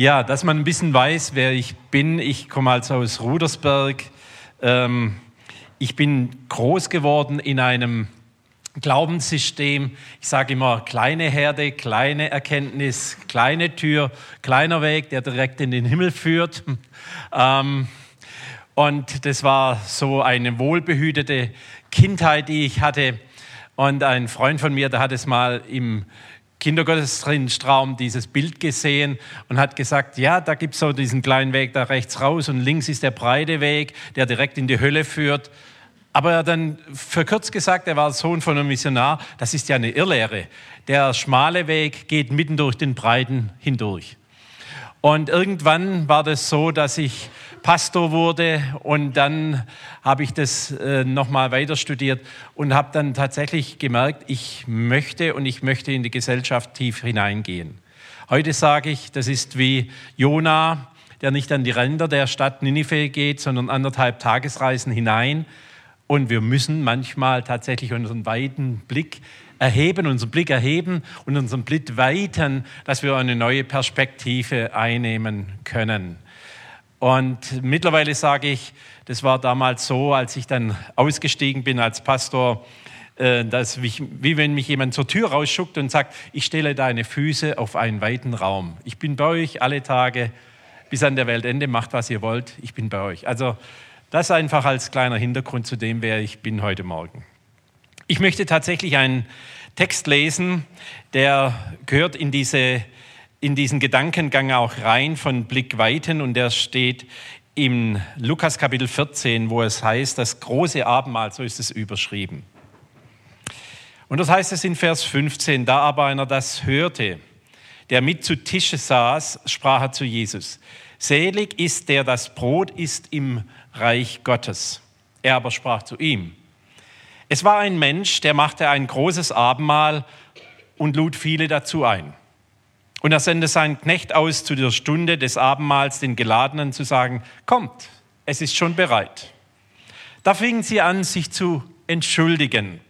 Ja, dass man ein bisschen weiß, wer ich bin. Ich komme also aus Rudersberg. Ähm, ich bin groß geworden in einem Glaubenssystem. Ich sage immer, kleine Herde, kleine Erkenntnis, kleine Tür, kleiner Weg, der direkt in den Himmel führt. Ähm, und das war so eine wohlbehütete Kindheit, die ich hatte. Und ein Freund von mir, der hat es mal im Kindergottesdienstraum dieses Bild gesehen und hat gesagt, ja, da gibt es so diesen kleinen Weg da rechts raus und links ist der breite Weg, der direkt in die Hölle führt. Aber er dann verkürzt gesagt, er war Sohn von einem Missionar, das ist ja eine Irrlehre. Der schmale Weg geht mitten durch den breiten hindurch. Und irgendwann war das so, dass ich Pastor wurde und dann habe ich das äh, nochmal weiter studiert und habe dann tatsächlich gemerkt, ich möchte und ich möchte in die Gesellschaft tief hineingehen. Heute sage ich, das ist wie Jona, der nicht an die Ränder der Stadt Ninive geht, sondern anderthalb Tagesreisen hinein. Und wir müssen manchmal tatsächlich unseren weiten Blick erheben, unseren Blick erheben und unseren Blick weiten, dass wir eine neue Perspektive einnehmen können. Und mittlerweile sage ich, das war damals so, als ich dann ausgestiegen bin als Pastor, äh, dass wie, wie wenn mich jemand zur Tür rausschuckt und sagt, ich stelle deine Füße auf einen weiten Raum. Ich bin bei euch alle Tage bis an der Weltende, macht was ihr wollt, ich bin bei euch. Also das einfach als kleiner Hintergrund zu dem, wer ich bin heute Morgen. Ich möchte tatsächlich einen Text lesen, der gehört in, diese, in diesen Gedankengang auch rein von Blickweiten und der steht im Lukas Kapitel 14, wo es heißt, das große Abendmahl, so ist es überschrieben. Und das heißt es in Vers 15, da aber einer das hörte, der mit zu Tische saß, sprach er zu Jesus, selig ist der das Brot isst im Reich Gottes. Er aber sprach zu ihm, es war ein Mensch, der machte ein großes Abendmahl und lud viele dazu ein. Und er sendete seinen Knecht aus zu der Stunde des Abendmahls den Geladenen zu sagen, kommt, es ist schon bereit. Da fingen sie an, sich zu entschuldigen.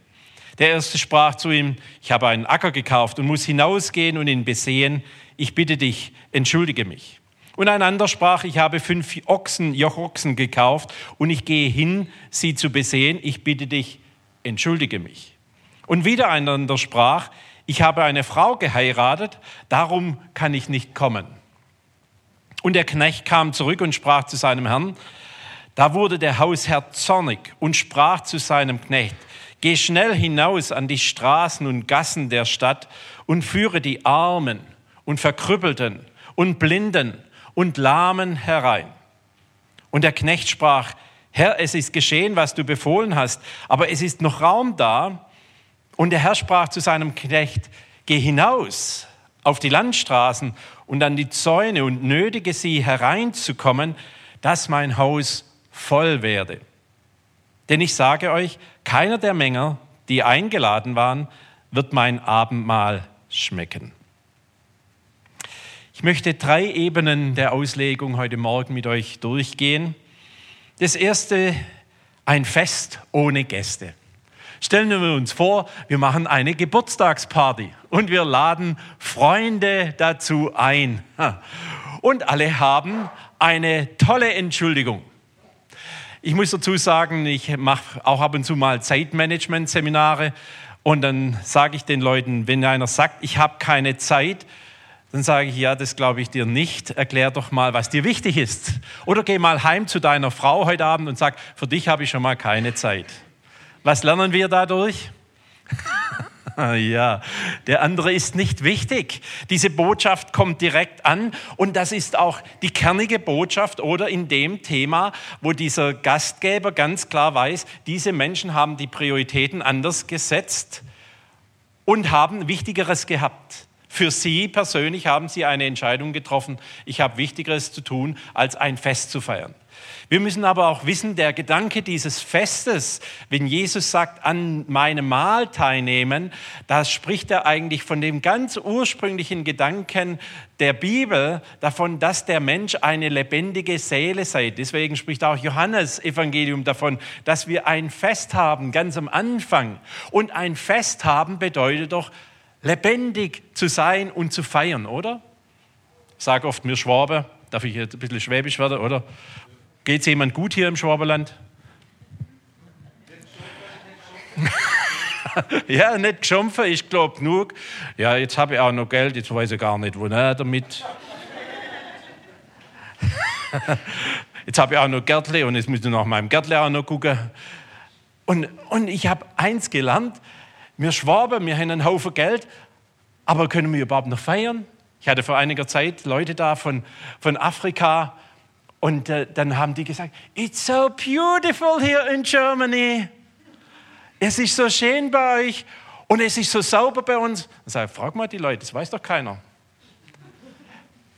Der erste sprach zu ihm, ich habe einen Acker gekauft und muss hinausgehen und ihn besehen. Ich bitte dich, entschuldige mich. Und ein anderer sprach, ich habe fünf Ochsen, Jochochsen gekauft und ich gehe hin, sie zu besehen. Ich bitte dich, entschuldige mich. Und wieder ein anderer sprach, ich habe eine Frau geheiratet, darum kann ich nicht kommen. Und der Knecht kam zurück und sprach zu seinem Herrn, da wurde der Hausherr zornig und sprach zu seinem Knecht, geh schnell hinaus an die Straßen und Gassen der Stadt und führe die Armen und Verkrüppelten und Blinden und Lahmen herein. Und der Knecht sprach, Herr, es ist geschehen, was du befohlen hast, aber es ist noch Raum da. Und der Herr sprach zu seinem Knecht, geh hinaus auf die Landstraßen und an die Zäune und nötige sie hereinzukommen, dass mein Haus voll werde. Denn ich sage euch, keiner der Menge, die eingeladen waren, wird mein Abendmahl schmecken. Ich möchte drei Ebenen der Auslegung heute Morgen mit euch durchgehen. Das erste, ein Fest ohne Gäste. Stellen wir uns vor, wir machen eine Geburtstagsparty und wir laden Freunde dazu ein. Und alle haben eine tolle Entschuldigung. Ich muss dazu sagen, ich mache auch ab und zu mal Zeitmanagement-Seminare und dann sage ich den Leuten, wenn einer sagt, ich habe keine Zeit, dann sage ich, ja, das glaube ich dir nicht. Erklär doch mal, was dir wichtig ist. Oder geh mal heim zu deiner Frau heute Abend und sag, für dich habe ich schon mal keine Zeit. Was lernen wir dadurch? ja, der andere ist nicht wichtig. Diese Botschaft kommt direkt an und das ist auch die kernige Botschaft oder in dem Thema, wo dieser Gastgeber ganz klar weiß, diese Menschen haben die Prioritäten anders gesetzt und haben Wichtigeres gehabt. Für Sie persönlich haben Sie eine Entscheidung getroffen, ich habe Wichtigeres zu tun, als ein Fest zu feiern. Wir müssen aber auch wissen, der Gedanke dieses Festes, wenn Jesus sagt, an meinem Mahl teilnehmen, da spricht er eigentlich von dem ganz ursprünglichen Gedanken der Bibel, davon, dass der Mensch eine lebendige Seele sei. Deswegen spricht auch Johannes Evangelium davon, dass wir ein Fest haben, ganz am Anfang. Und ein Fest haben bedeutet doch, lebendig zu sein und zu feiern, oder? Sage oft, mir Schwabe, darf ich jetzt ein bisschen schwäbisch werden, oder? Geht es jemand gut hier im Schwaberland? ja, nicht geschumpfen, ich glaube genug. Ja, jetzt habe ich auch noch Geld, jetzt weiß ich gar nicht, wo ne, damit. jetzt habe ich auch noch Gärtle und jetzt muss ich nach meinem Gärtle auch noch gucken. Und, und ich habe eins gelernt, wir Schwaben, wir haben einen Haufen Geld, aber können wir überhaupt noch feiern? Ich hatte vor einiger Zeit Leute da von, von Afrika und äh, dann haben die gesagt, it's so beautiful here in Germany. Es ist so schön bei euch und es ist so sauber bei uns. Dann sage ich, frag mal die Leute, das weiß doch keiner.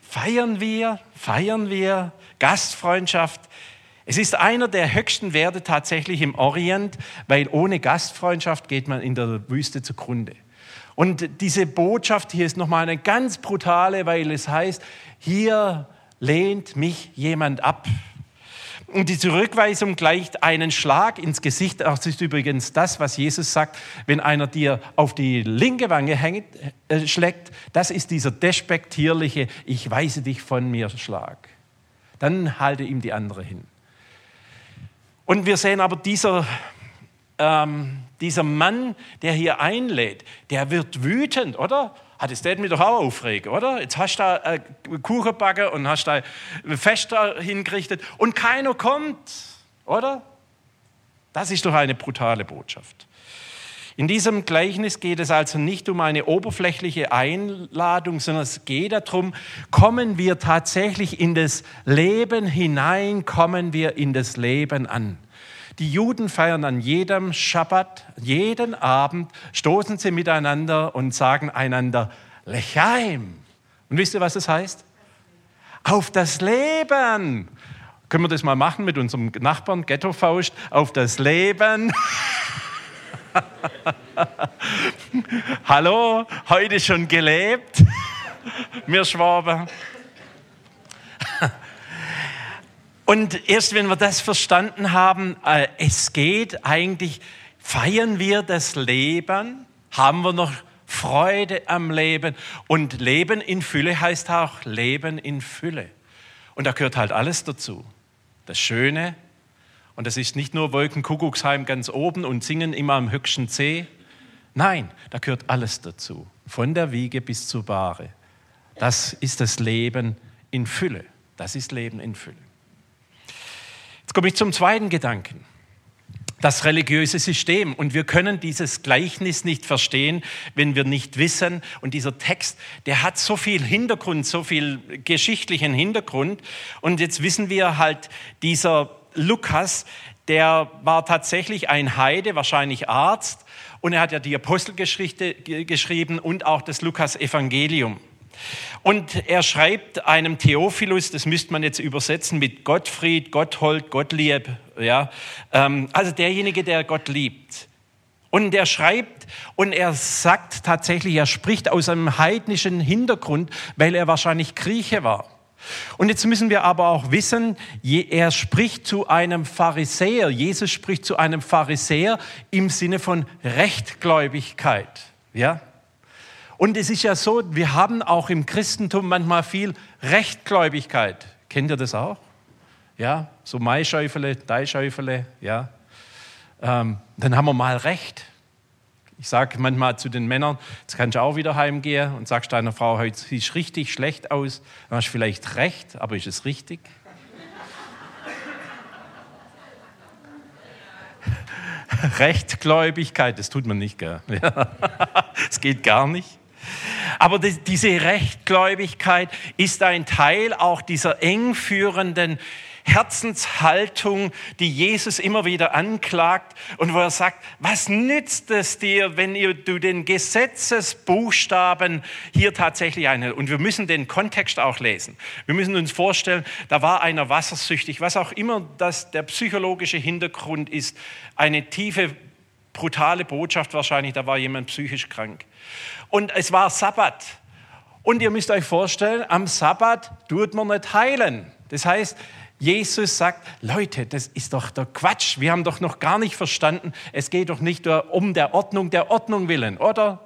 Feiern wir, feiern wir Gastfreundschaft. Es ist einer der höchsten Werte tatsächlich im Orient, weil ohne Gastfreundschaft geht man in der Wüste zugrunde. Und diese Botschaft hier ist nochmal eine ganz brutale, weil es heißt, hier lehnt mich jemand ab. Und die Zurückweisung gleicht einen Schlag ins Gesicht. Das ist übrigens das, was Jesus sagt, wenn einer dir auf die linke Wange hängt, äh, schlägt. Das ist dieser despektierliche, ich weise dich von mir Schlag. Dann halte ihm die andere hin. Und wir sehen aber dieser, ähm, dieser Mann, der hier einlädt, der wird wütend, oder? hat es mich doch auch aufregen, oder? Jetzt hast du da äh, Kuchen backen und hast da Fest hingerichtet und keiner kommt, oder? Das ist doch eine brutale Botschaft. In diesem Gleichnis geht es also nicht um eine oberflächliche Einladung, sondern es geht darum, kommen wir tatsächlich in das Leben hinein, kommen wir in das Leben an. Die Juden feiern an jedem Schabbat, jeden Abend, stoßen sie miteinander und sagen einander Lechaim. Und wisst ihr, was das heißt? Auf das Leben. Können wir das mal machen mit unserem Nachbarn Ghetto Faust? Auf das Leben. Hallo, heute schon gelebt? Wir Schwaben. Und erst wenn wir das verstanden haben, äh, es geht eigentlich, feiern wir das Leben, haben wir noch Freude am Leben. Und Leben in Fülle heißt auch Leben in Fülle. Und da gehört halt alles dazu. Das Schöne, und das ist nicht nur Wolkenkuckucksheim ganz oben und singen immer am höchsten C. Nein, da gehört alles dazu. Von der Wiege bis zur Bahre. Das ist das Leben in Fülle. Das ist Leben in Fülle. Jetzt komme ich zum zweiten Gedanken. Das religiöse System. Und wir können dieses Gleichnis nicht verstehen, wenn wir nicht wissen. Und dieser Text, der hat so viel Hintergrund, so viel geschichtlichen Hintergrund. Und jetzt wissen wir halt, dieser Lukas, der war tatsächlich ein Heide, wahrscheinlich Arzt. Und er hat ja die Apostelgeschichte geschrieben und auch das Lukas-Evangelium. Und er schreibt einem Theophilus, das müsste man jetzt übersetzen mit Gottfried, Gotthold, Gottlieb, ja, ähm, also derjenige, der Gott liebt. Und er schreibt und er sagt tatsächlich, er spricht aus einem heidnischen Hintergrund, weil er wahrscheinlich Grieche war. Und jetzt müssen wir aber auch wissen, er spricht zu einem Pharisäer. Jesus spricht zu einem Pharisäer im Sinne von Rechtgläubigkeit. Ja? Und es ist ja so, wir haben auch im Christentum manchmal viel Rechtgläubigkeit. Kennt ihr das auch? Ja, so Maischäufele, Deischäufele, ja. Ähm, dann haben wir mal Recht. Ich sage manchmal zu den Männern, jetzt kannst du auch wieder heimgehen und sagst deiner Frau, heute siehst richtig schlecht aus. Dann hast du vielleicht recht, aber ist es richtig? Rechtgläubigkeit, das tut man nicht, gell? Es geht gar nicht. Aber diese Rechtgläubigkeit ist ein Teil auch dieser eng führenden Herzenshaltung, die Jesus immer wieder anklagt und wo er sagt, was nützt es dir, wenn du den Gesetzesbuchstaben hier tatsächlich einhältst? Und wir müssen den Kontext auch lesen. Wir müssen uns vorstellen, da war einer wassersüchtig, was auch immer das der psychologische Hintergrund ist, eine tiefe, brutale Botschaft wahrscheinlich, da war jemand psychisch krank. Und es war Sabbat. Und ihr müsst euch vorstellen, am Sabbat tut man nicht heilen. Das heißt, Jesus sagt, Leute, das ist doch der Quatsch. Wir haben doch noch gar nicht verstanden, es geht doch nicht um der Ordnung der Ordnung willen, oder?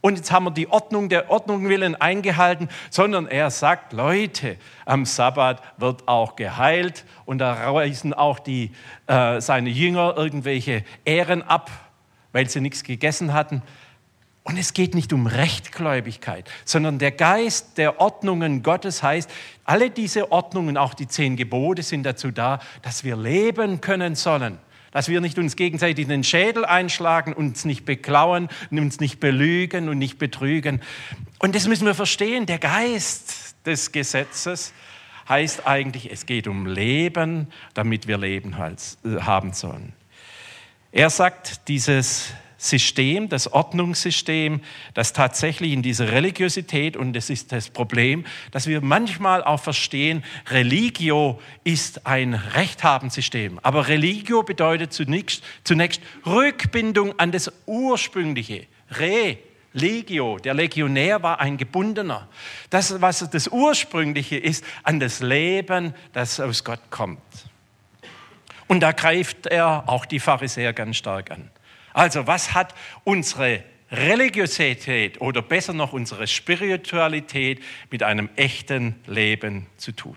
und jetzt haben wir die Ordnung der Ordnung willen eingehalten, sondern er sagt, Leute, am Sabbat wird auch geheilt und da reißen auch die, äh, seine Jünger irgendwelche Ehren ab, weil sie nichts gegessen hatten. Und es geht nicht um Rechtgläubigkeit, sondern der Geist der Ordnungen Gottes heißt, alle diese Ordnungen, auch die zehn Gebote, sind dazu da, dass wir leben können sollen. Dass wir nicht uns gegenseitig den Schädel einschlagen, uns nicht beklauen, uns nicht belügen und nicht betrügen. Und das müssen wir verstehen. Der Geist des Gesetzes heißt eigentlich, es geht um Leben, damit wir Leben äh, haben sollen. Er sagt, dieses System, das Ordnungssystem, das tatsächlich in dieser Religiosität, und das ist das Problem, dass wir manchmal auch verstehen, Religio ist ein Rechthabensystem. Aber Religio bedeutet zunächst, zunächst Rückbindung an das Ursprüngliche. Re, Legio, der Legionär war ein Gebundener. Das, was das Ursprüngliche ist, an das Leben, das aus Gott kommt. Und da greift er auch die Pharisäer ganz stark an. Also was hat unsere Religiosität oder besser noch unsere Spiritualität mit einem echten Leben zu tun?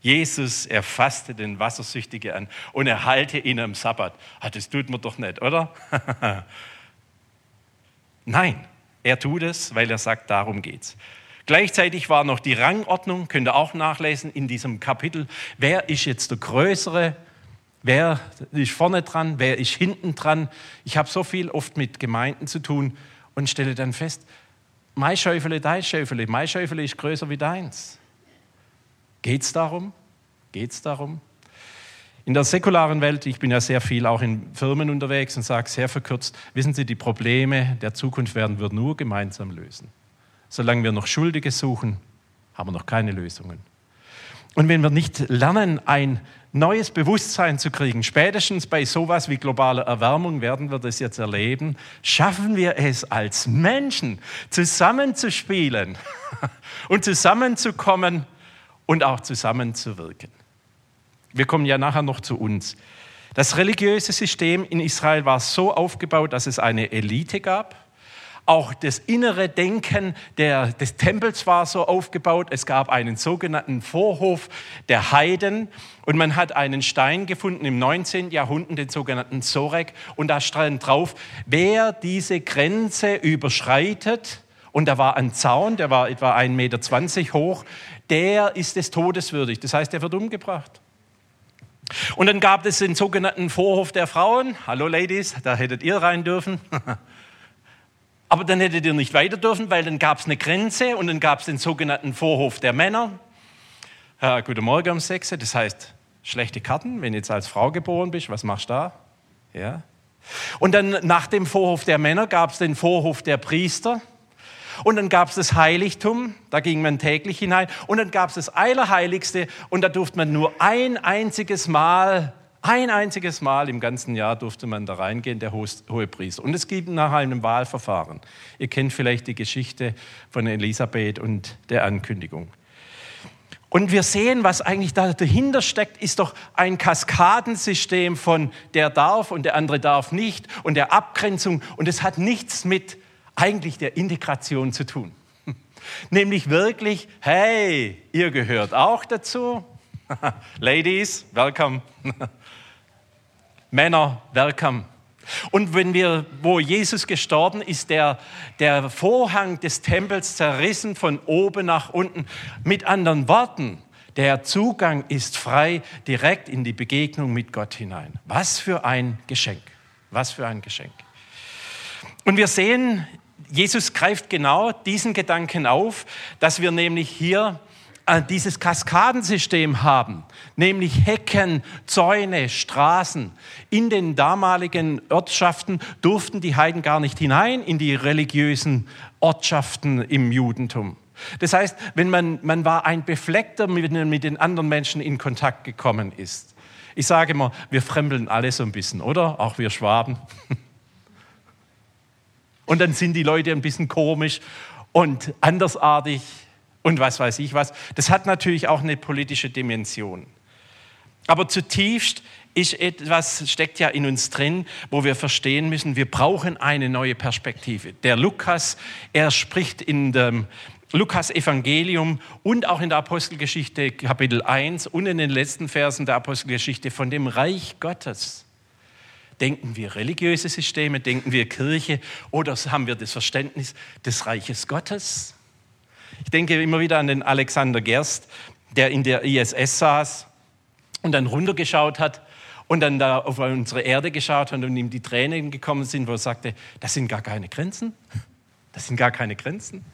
Jesus erfasste den Wassersüchtigen an und er halte ihn am Sabbat. Ah, das tut man doch nicht, oder? Nein, er tut es, weil er sagt, darum geht's. Gleichzeitig war noch die Rangordnung, könnt ihr auch nachlesen in diesem Kapitel. Wer ist jetzt der Größere? Wer ist vorne dran? Wer ist hinten dran? Ich habe so viel oft mit Gemeinden zu tun und stelle dann fest, mein Schäufele, dein Schäufele, mein Schäufele ist größer wie deins. Geht es darum? Geht es darum? In der säkularen Welt, ich bin ja sehr viel auch in Firmen unterwegs und sage sehr verkürzt, wissen Sie, die Probleme der Zukunft werden wir nur gemeinsam lösen. Solange wir noch Schuldige suchen, haben wir noch keine Lösungen. Und wenn wir nicht lernen, ein neues Bewusstsein zu kriegen, spätestens bei sowas wie globaler Erwärmung werden wir das jetzt erleben, schaffen wir es als Menschen zusammenzuspielen und zusammenzukommen und auch zusammenzuwirken. Wir kommen ja nachher noch zu uns. Das religiöse System in Israel war so aufgebaut, dass es eine Elite gab, auch das innere Denken der, des Tempels war so aufgebaut. Es gab einen sogenannten Vorhof der Heiden und man hat einen Stein gefunden im 19. Jahrhundert, den sogenannten Sorek, und da stand drauf, wer diese Grenze überschreitet, und da war ein Zaun, der war etwa 1,20 Meter hoch, der ist des Todes würdig. Das heißt, er wird umgebracht. Und dann gab es den sogenannten Vorhof der Frauen. Hallo Ladies, da hättet ihr rein dürfen. Aber dann hättet ihr nicht weiter dürfen, weil dann gab es eine Grenze und dann gab es den sogenannten Vorhof der Männer. Ja, guten Morgen um 6. Das heißt, schlechte Karten, wenn du jetzt als Frau geboren bist, was machst du da? Ja. Und dann nach dem Vorhof der Männer gab es den Vorhof der Priester. Und dann gab es das Heiligtum, da ging man täglich hinein. Und dann gab es das Allerheiligste und da durfte man nur ein einziges Mal ein einziges Mal im ganzen Jahr durfte man da reingehen, der Hohepriester. Und es gibt nach einem Wahlverfahren. Ihr kennt vielleicht die Geschichte von Elisabeth und der Ankündigung. Und wir sehen, was eigentlich da dahinter steckt, ist doch ein Kaskadensystem von der darf und der andere darf nicht und der Abgrenzung. Und es hat nichts mit eigentlich der Integration zu tun. Nämlich wirklich, hey, ihr gehört auch dazu. Ladies, welcome. Männer, welcome. Und wenn wir, wo Jesus gestorben ist, der, der Vorhang des Tempels zerrissen von oben nach unten. Mit anderen Worten, der Zugang ist frei direkt in die Begegnung mit Gott hinein. Was für ein Geschenk. Was für ein Geschenk. Und wir sehen, Jesus greift genau diesen Gedanken auf, dass wir nämlich hier dieses Kaskadensystem haben, nämlich Hecken, Zäune, Straßen. In den damaligen Ortschaften durften die Heiden gar nicht hinein in die religiösen Ortschaften im Judentum. Das heißt, wenn man, man war ein Befleckter, mit, mit den anderen Menschen in Kontakt gekommen ist. Ich sage immer, wir fremdeln alle so ein bisschen, oder? Auch wir Schwaben. Und dann sind die Leute ein bisschen komisch und andersartig und was weiß ich was. Das hat natürlich auch eine politische Dimension. Aber zutiefst ist etwas, steckt ja in uns drin, wo wir verstehen müssen, wir brauchen eine neue Perspektive. Der Lukas, er spricht in dem Lukas Evangelium und auch in der Apostelgeschichte Kapitel 1 und in den letzten Versen der Apostelgeschichte von dem Reich Gottes. Denken wir religiöse Systeme, denken wir Kirche oder haben wir das Verständnis des Reiches Gottes? Ich denke immer wieder an den Alexander Gerst, der in der ISS saß und dann runtergeschaut hat und dann da auf unsere Erde geschaut hat und ihm die Tränen gekommen sind, wo er sagte, das sind gar keine Grenzen. Das sind gar keine Grenzen.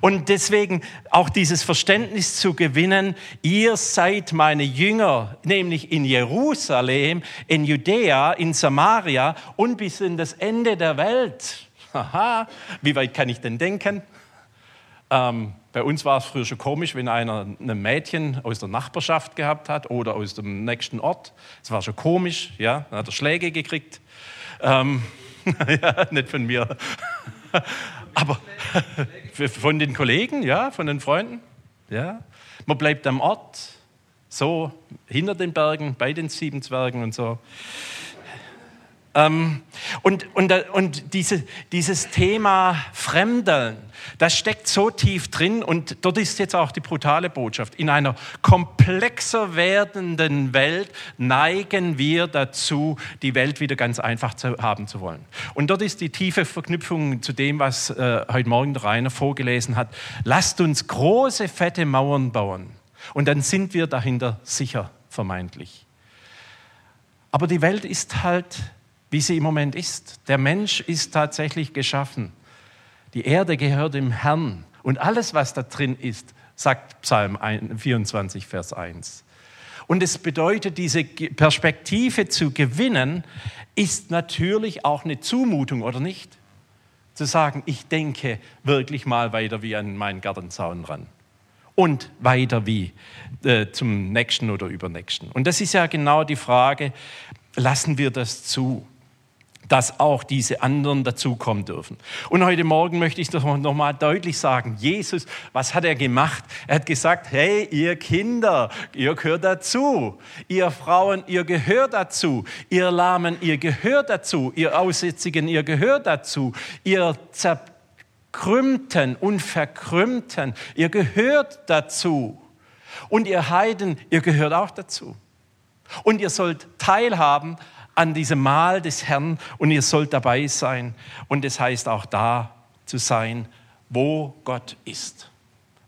Und deswegen auch dieses Verständnis zu gewinnen, ihr seid meine Jünger, nämlich in Jerusalem, in Judäa, in Samaria und bis in das Ende der Welt. Haha, wie weit kann ich denn denken? Ähm, bei uns war es früher schon komisch, wenn einer ein Mädchen aus der Nachbarschaft gehabt hat oder aus dem nächsten Ort. Es war schon komisch, ja, dann hat er Schläge gekriegt. Ähm, ja, nicht von mir. Aber von den Kollegen, ja, von den Freunden, ja. Man bleibt am Ort, so hinter den Bergen, bei den sieben Zwergen und so. Ähm, und und, und diese, dieses Thema Fremdeln, das steckt so tief drin und dort ist jetzt auch die brutale Botschaft. In einer komplexer werdenden Welt neigen wir dazu, die Welt wieder ganz einfach zu haben zu wollen. Und dort ist die tiefe Verknüpfung zu dem, was äh, heute Morgen der Rainer vorgelesen hat. Lasst uns große, fette Mauern bauen und dann sind wir dahinter sicher, vermeintlich. Aber die Welt ist halt wie sie im Moment ist. Der Mensch ist tatsächlich geschaffen. Die Erde gehört dem Herrn und alles, was da drin ist, sagt Psalm 24, Vers 1. Und es bedeutet, diese Perspektive zu gewinnen, ist natürlich auch eine Zumutung, oder nicht? Zu sagen, ich denke wirklich mal weiter wie an meinen Gartenzaun ran. Und weiter wie äh, zum nächsten oder übernächsten. Und das ist ja genau die Frage, lassen wir das zu? Dass auch diese anderen dazukommen dürfen. Und heute Morgen möchte ich das noch mal deutlich sagen. Jesus, was hat er gemacht? Er hat gesagt, hey, ihr Kinder, ihr gehört dazu. Ihr Frauen, ihr gehört dazu. Ihr Lahmen, ihr gehört dazu. Ihr Aussätzigen, ihr gehört dazu. Ihr Zerkrümmten und Verkrümmten, ihr gehört dazu. Und ihr Heiden, ihr gehört auch dazu. Und ihr sollt teilhaben an diesem Mahl des Herrn und ihr sollt dabei sein. Und es heißt auch da zu sein, wo Gott ist.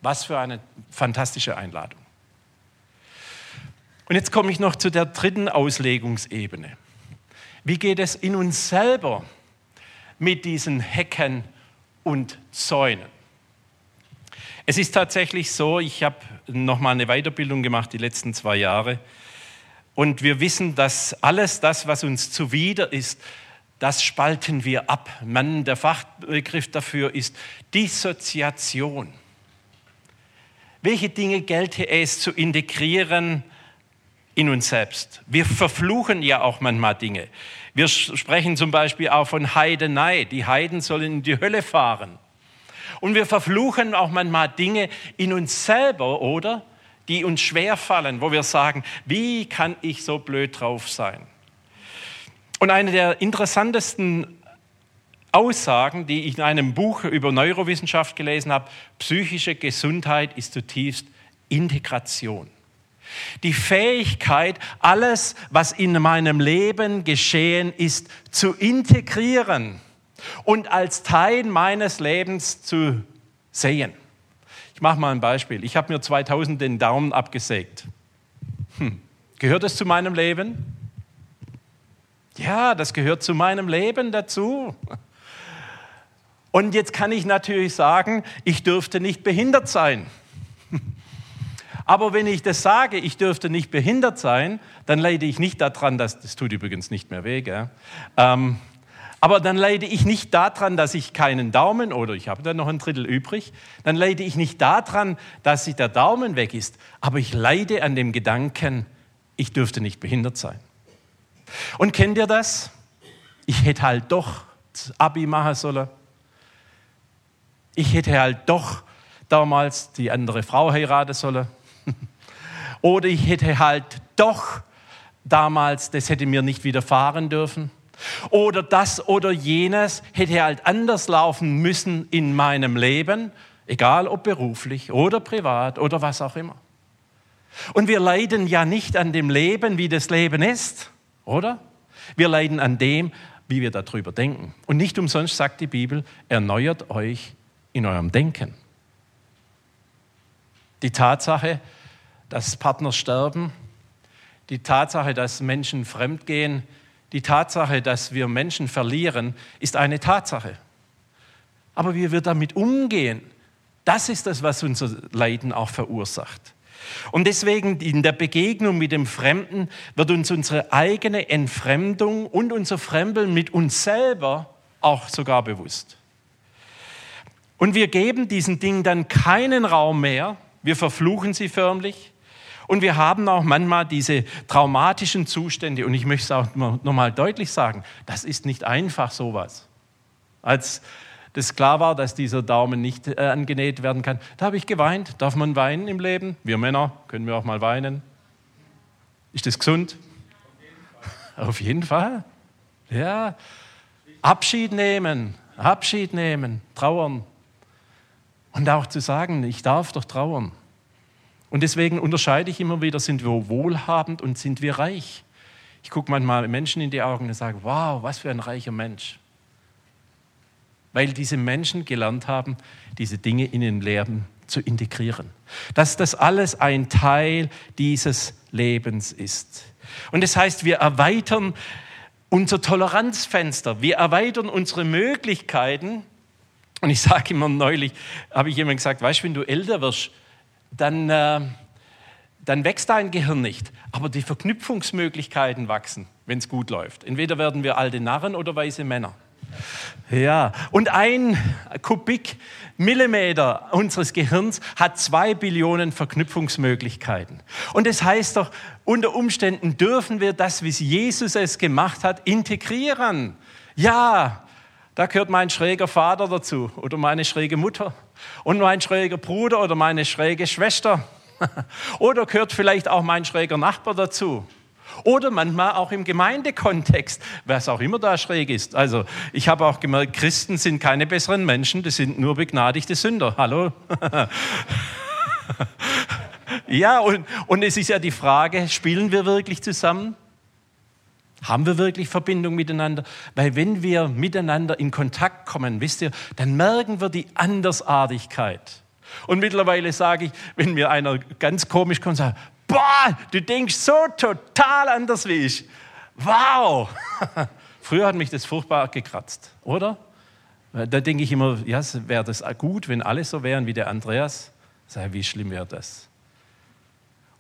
Was für eine fantastische Einladung. Und jetzt komme ich noch zu der dritten Auslegungsebene. Wie geht es in uns selber mit diesen Hecken und Zäunen? Es ist tatsächlich so, ich habe noch mal eine Weiterbildung gemacht die letzten zwei Jahre und wir wissen, dass alles das, was uns zuwider ist, das spalten wir ab. Man, der Fachbegriff dafür ist Dissoziation. Welche Dinge gelte es zu integrieren in uns selbst? Wir verfluchen ja auch manchmal Dinge. Wir sprechen zum Beispiel auch von Heidenei. Die Heiden sollen in die Hölle fahren. Und wir verfluchen auch manchmal Dinge in uns selber, oder? Die uns schwer fallen, wo wir sagen, wie kann ich so blöd drauf sein? Und eine der interessantesten Aussagen, die ich in einem Buch über Neurowissenschaft gelesen habe, psychische Gesundheit ist zutiefst Integration. Die Fähigkeit, alles, was in meinem Leben geschehen ist, zu integrieren und als Teil meines Lebens zu sehen. Ich mache mal ein Beispiel. Ich habe mir 2000 den Daumen abgesägt. Hm. Gehört das zu meinem Leben? Ja, das gehört zu meinem Leben dazu. Und jetzt kann ich natürlich sagen, ich dürfte nicht behindert sein. Aber wenn ich das sage, ich dürfte nicht behindert sein, dann leide ich nicht daran, dass das tut übrigens nicht mehr weh? Ähm, aber dann leide ich nicht daran, dass ich keinen Daumen oder ich habe dann noch ein Drittel übrig. Dann leide ich nicht daran, dass der Daumen weg ist. Aber ich leide an dem Gedanken, ich dürfte nicht behindert sein. Und kennt ihr das? Ich hätte halt doch das Abi machen sollen. Ich hätte halt doch damals die andere Frau heiraten sollen. Oder ich hätte halt doch damals, das hätte mir nicht widerfahren dürfen. Oder das oder jenes hätte halt anders laufen müssen in meinem Leben, egal ob beruflich oder privat oder was auch immer. Und wir leiden ja nicht an dem Leben, wie das Leben ist, oder? Wir leiden an dem, wie wir darüber denken. Und nicht umsonst sagt die Bibel, erneuert euch in eurem Denken. Die Tatsache, dass Partner sterben, die Tatsache, dass Menschen fremdgehen, die Tatsache, dass wir Menschen verlieren, ist eine Tatsache. Aber wie wir damit umgehen, das ist das, was unser Leiden auch verursacht. Und deswegen in der Begegnung mit dem Fremden wird uns unsere eigene Entfremdung und unser Fremdeln mit uns selber auch sogar bewusst. Und wir geben diesen Dingen dann keinen Raum mehr, wir verfluchen sie förmlich und wir haben auch manchmal diese traumatischen Zustände und ich möchte es auch nochmal deutlich sagen, das ist nicht einfach sowas. Als das klar war, dass dieser Daumen nicht äh, angenäht werden kann. Da habe ich geweint. Darf man weinen im Leben? Wir Männer können wir auch mal weinen. Ist das gesund? Auf jeden Fall. Auf jeden Fall. Ja. Abschied nehmen, Abschied nehmen, trauern. Und auch zu sagen, ich darf doch trauern. Und deswegen unterscheide ich immer wieder, sind wir wohlhabend und sind wir reich. Ich gucke manchmal Menschen in die Augen und sage, wow, was für ein reicher Mensch weil diese Menschen gelernt haben, diese Dinge in den Leben zu integrieren. Dass das alles ein Teil dieses Lebens ist. Und das heißt, wir erweitern unser Toleranzfenster, wir erweitern unsere Möglichkeiten. Und ich sage immer neulich, habe ich jemand gesagt, weißt du, wenn du älter wirst, dann, äh, dann wächst dein Gehirn nicht, aber die Verknüpfungsmöglichkeiten wachsen, wenn es gut läuft. Entweder werden wir alte Narren oder weise Männer. Ja, und ein Kubikmillimeter unseres Gehirns hat zwei Billionen Verknüpfungsmöglichkeiten. Und das heißt doch, unter Umständen dürfen wir das, wie Jesus es gemacht hat, integrieren. Ja, da gehört mein schräger Vater dazu oder meine schräge Mutter und mein schräger Bruder oder meine schräge Schwester. Oder gehört vielleicht auch mein schräger Nachbar dazu. Oder manchmal auch im Gemeindekontext, was auch immer da schräg ist. Also ich habe auch gemerkt, Christen sind keine besseren Menschen, das sind nur begnadigte Sünder. Hallo? ja, und, und es ist ja die Frage, spielen wir wirklich zusammen? Haben wir wirklich Verbindung miteinander? Weil wenn wir miteinander in Kontakt kommen, wisst ihr, dann merken wir die Andersartigkeit. Und mittlerweile sage ich, wenn mir einer ganz komisch kommt, sagt, boah, du denkst so total anders wie ich. Wow! Früher hat mich das furchtbar gekratzt, oder? Da denke ich immer, ja, wäre das gut, wenn alle so wären wie der Andreas. Sei, wie schlimm wäre das?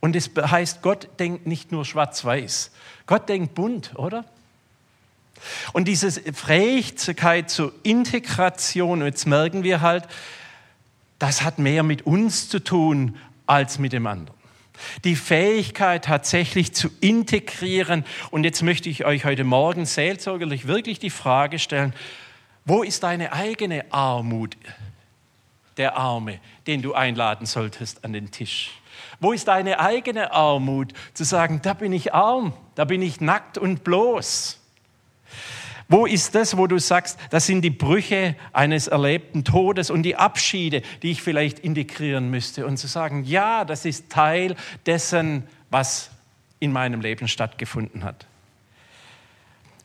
Und es heißt, Gott denkt nicht nur schwarz-weiß. Gott denkt bunt, oder? Und diese Fähigkeit zur Integration, jetzt merken wir halt, das hat mehr mit uns zu tun als mit dem anderen. Die Fähigkeit tatsächlich zu integrieren. Und jetzt möchte ich euch heute Morgen seelsorgerlich wirklich die Frage stellen, wo ist deine eigene Armut, der Arme, den du einladen solltest an den Tisch? Wo ist deine eigene Armut, zu sagen, da bin ich arm, da bin ich nackt und bloß? Wo ist das, wo du sagst, das sind die Brüche eines erlebten Todes und die Abschiede, die ich vielleicht integrieren müsste und zu sagen, ja, das ist Teil dessen, was in meinem Leben stattgefunden hat.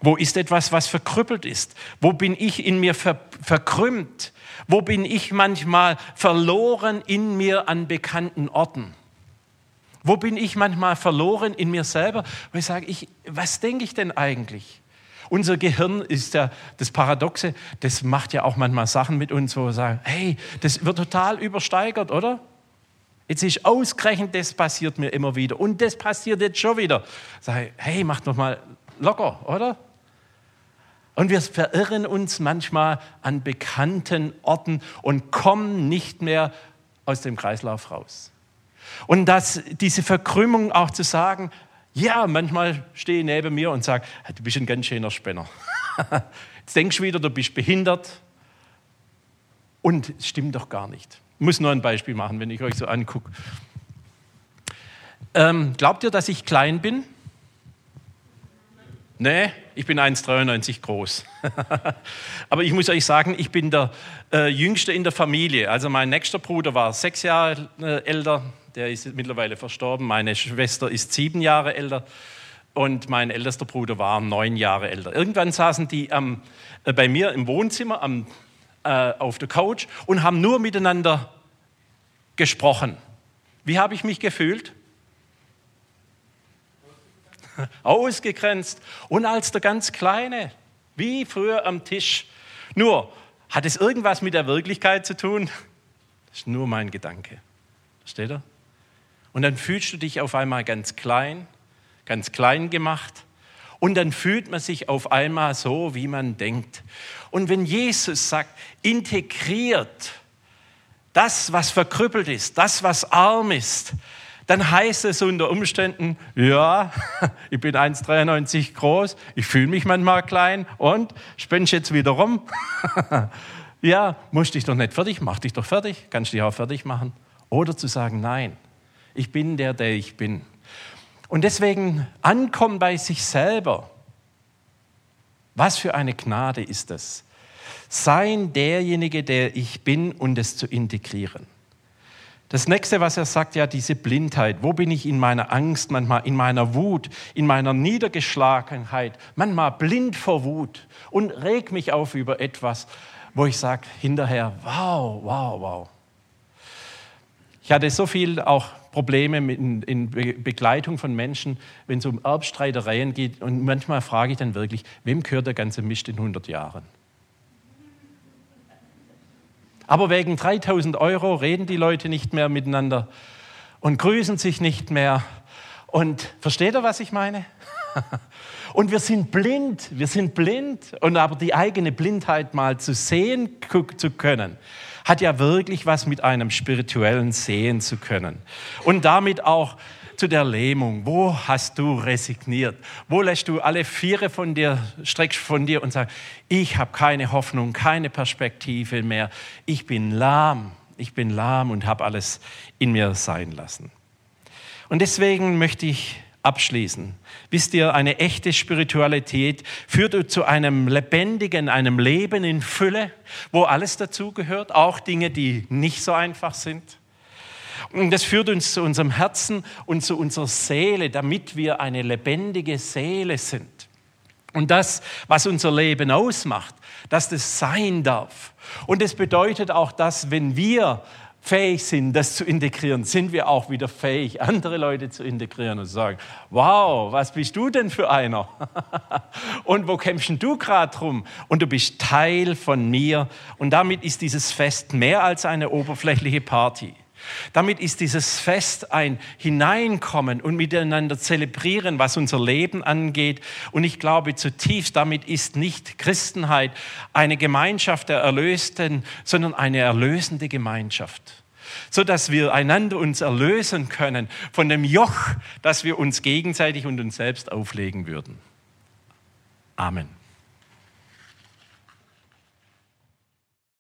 Wo ist etwas, was verkrüppelt ist? Wo bin ich in mir ver verkrümmt? Wo bin ich manchmal verloren in mir an bekannten Orten? Wo bin ich manchmal verloren in mir selber? Wo ich sage, ich, was denke ich denn eigentlich? Unser Gehirn ist ja das Paradoxe, das macht ja auch manchmal Sachen mit uns, wo wir sagen, hey, das wird total übersteigert, oder? Jetzt ist ausgerechnet, das passiert mir immer wieder und das passiert jetzt schon wieder. Sag hey, mach doch mal locker, oder? Und wir verirren uns manchmal an bekannten Orten und kommen nicht mehr aus dem Kreislauf raus. Und das, diese Verkrümmung auch zu sagen, ja, manchmal stehe ich neben mir und sage, du bist ein ganz schöner Spinner. Jetzt denkst du wieder, du bist behindert. Und es stimmt doch gar nicht. Ich muss nur ein Beispiel machen, wenn ich euch so angucke. Ähm, glaubt ihr, dass ich klein bin? Nee, ich bin 1,93 groß. Aber ich muss euch sagen, ich bin der äh, Jüngste in der Familie. Also mein nächster Bruder war sechs Jahre äh, älter, der ist mittlerweile verstorben. Meine Schwester ist sieben Jahre älter und mein ältester Bruder war neun Jahre älter. Irgendwann saßen die ähm, bei mir im Wohnzimmer am, äh, auf der Couch und haben nur miteinander gesprochen. Wie habe ich mich gefühlt? ausgegrenzt und als der ganz Kleine, wie früher am Tisch. Nur, hat es irgendwas mit der Wirklichkeit zu tun? Das ist nur mein Gedanke. Versteht ihr? Und dann fühlst du dich auf einmal ganz klein, ganz klein gemacht. Und dann fühlt man sich auf einmal so, wie man denkt. Und wenn Jesus sagt, integriert das, was verkrüppelt ist, das, was arm ist, dann heißt es unter Umständen, ja, ich bin 1,93 groß, ich fühle mich manchmal klein und spende jetzt wieder rum. ja, musst dich doch nicht fertig, mach dich doch fertig, kannst dich auch fertig machen. Oder zu sagen, nein, ich bin der, der ich bin. Und deswegen ankommen bei sich selber. Was für eine Gnade ist es? Sein derjenige, der ich bin und es zu integrieren. Das nächste, was er sagt, ja, diese Blindheit. Wo bin ich in meiner Angst, manchmal in meiner Wut, in meiner Niedergeschlagenheit, manchmal blind vor Wut und reg mich auf über etwas, wo ich sage hinterher, wow, wow, wow. Ich hatte so viel auch Probleme in, in Begleitung von Menschen, wenn es um Erbstreitereien geht. Und manchmal frage ich dann wirklich, wem gehört der ganze Mist in 100 Jahren? Aber wegen 3000 Euro reden die Leute nicht mehr miteinander und grüßen sich nicht mehr. Und versteht ihr, was ich meine? Und wir sind blind, wir sind blind. Und aber die eigene Blindheit mal zu sehen zu können, hat ja wirklich was mit einem spirituellen Sehen zu können. Und damit auch zu der Lähmung. Wo hast du resigniert? Wo lässt du alle Viere von dir, streckst von dir und sagst, ich habe keine Hoffnung, keine Perspektive mehr. Ich bin lahm. Ich bin lahm und habe alles in mir sein lassen. Und deswegen möchte ich abschließen. Wisst ihr, eine echte Spiritualität führt zu einem lebendigen, einem Leben in Fülle, wo alles dazugehört, auch Dinge, die nicht so einfach sind. Und das führt uns zu unserem Herzen und zu unserer Seele, damit wir eine lebendige Seele sind. Und das, was unser Leben ausmacht, dass das sein darf. Und es bedeutet auch, dass wenn wir fähig sind, das zu integrieren, sind wir auch wieder fähig, andere Leute zu integrieren und zu sagen, wow, was bist du denn für einer? und wo kämpfst du gerade drum? Und du bist Teil von mir. Und damit ist dieses Fest mehr als eine oberflächliche Party. Damit ist dieses Fest ein Hineinkommen und miteinander zelebrieren, was unser Leben angeht. Und ich glaube zutiefst, damit ist nicht Christenheit eine Gemeinschaft der Erlösten, sondern eine erlösende Gemeinschaft so dass wir einander uns erlösen können von dem Joch, das wir uns gegenseitig und uns selbst auflegen würden. Amen.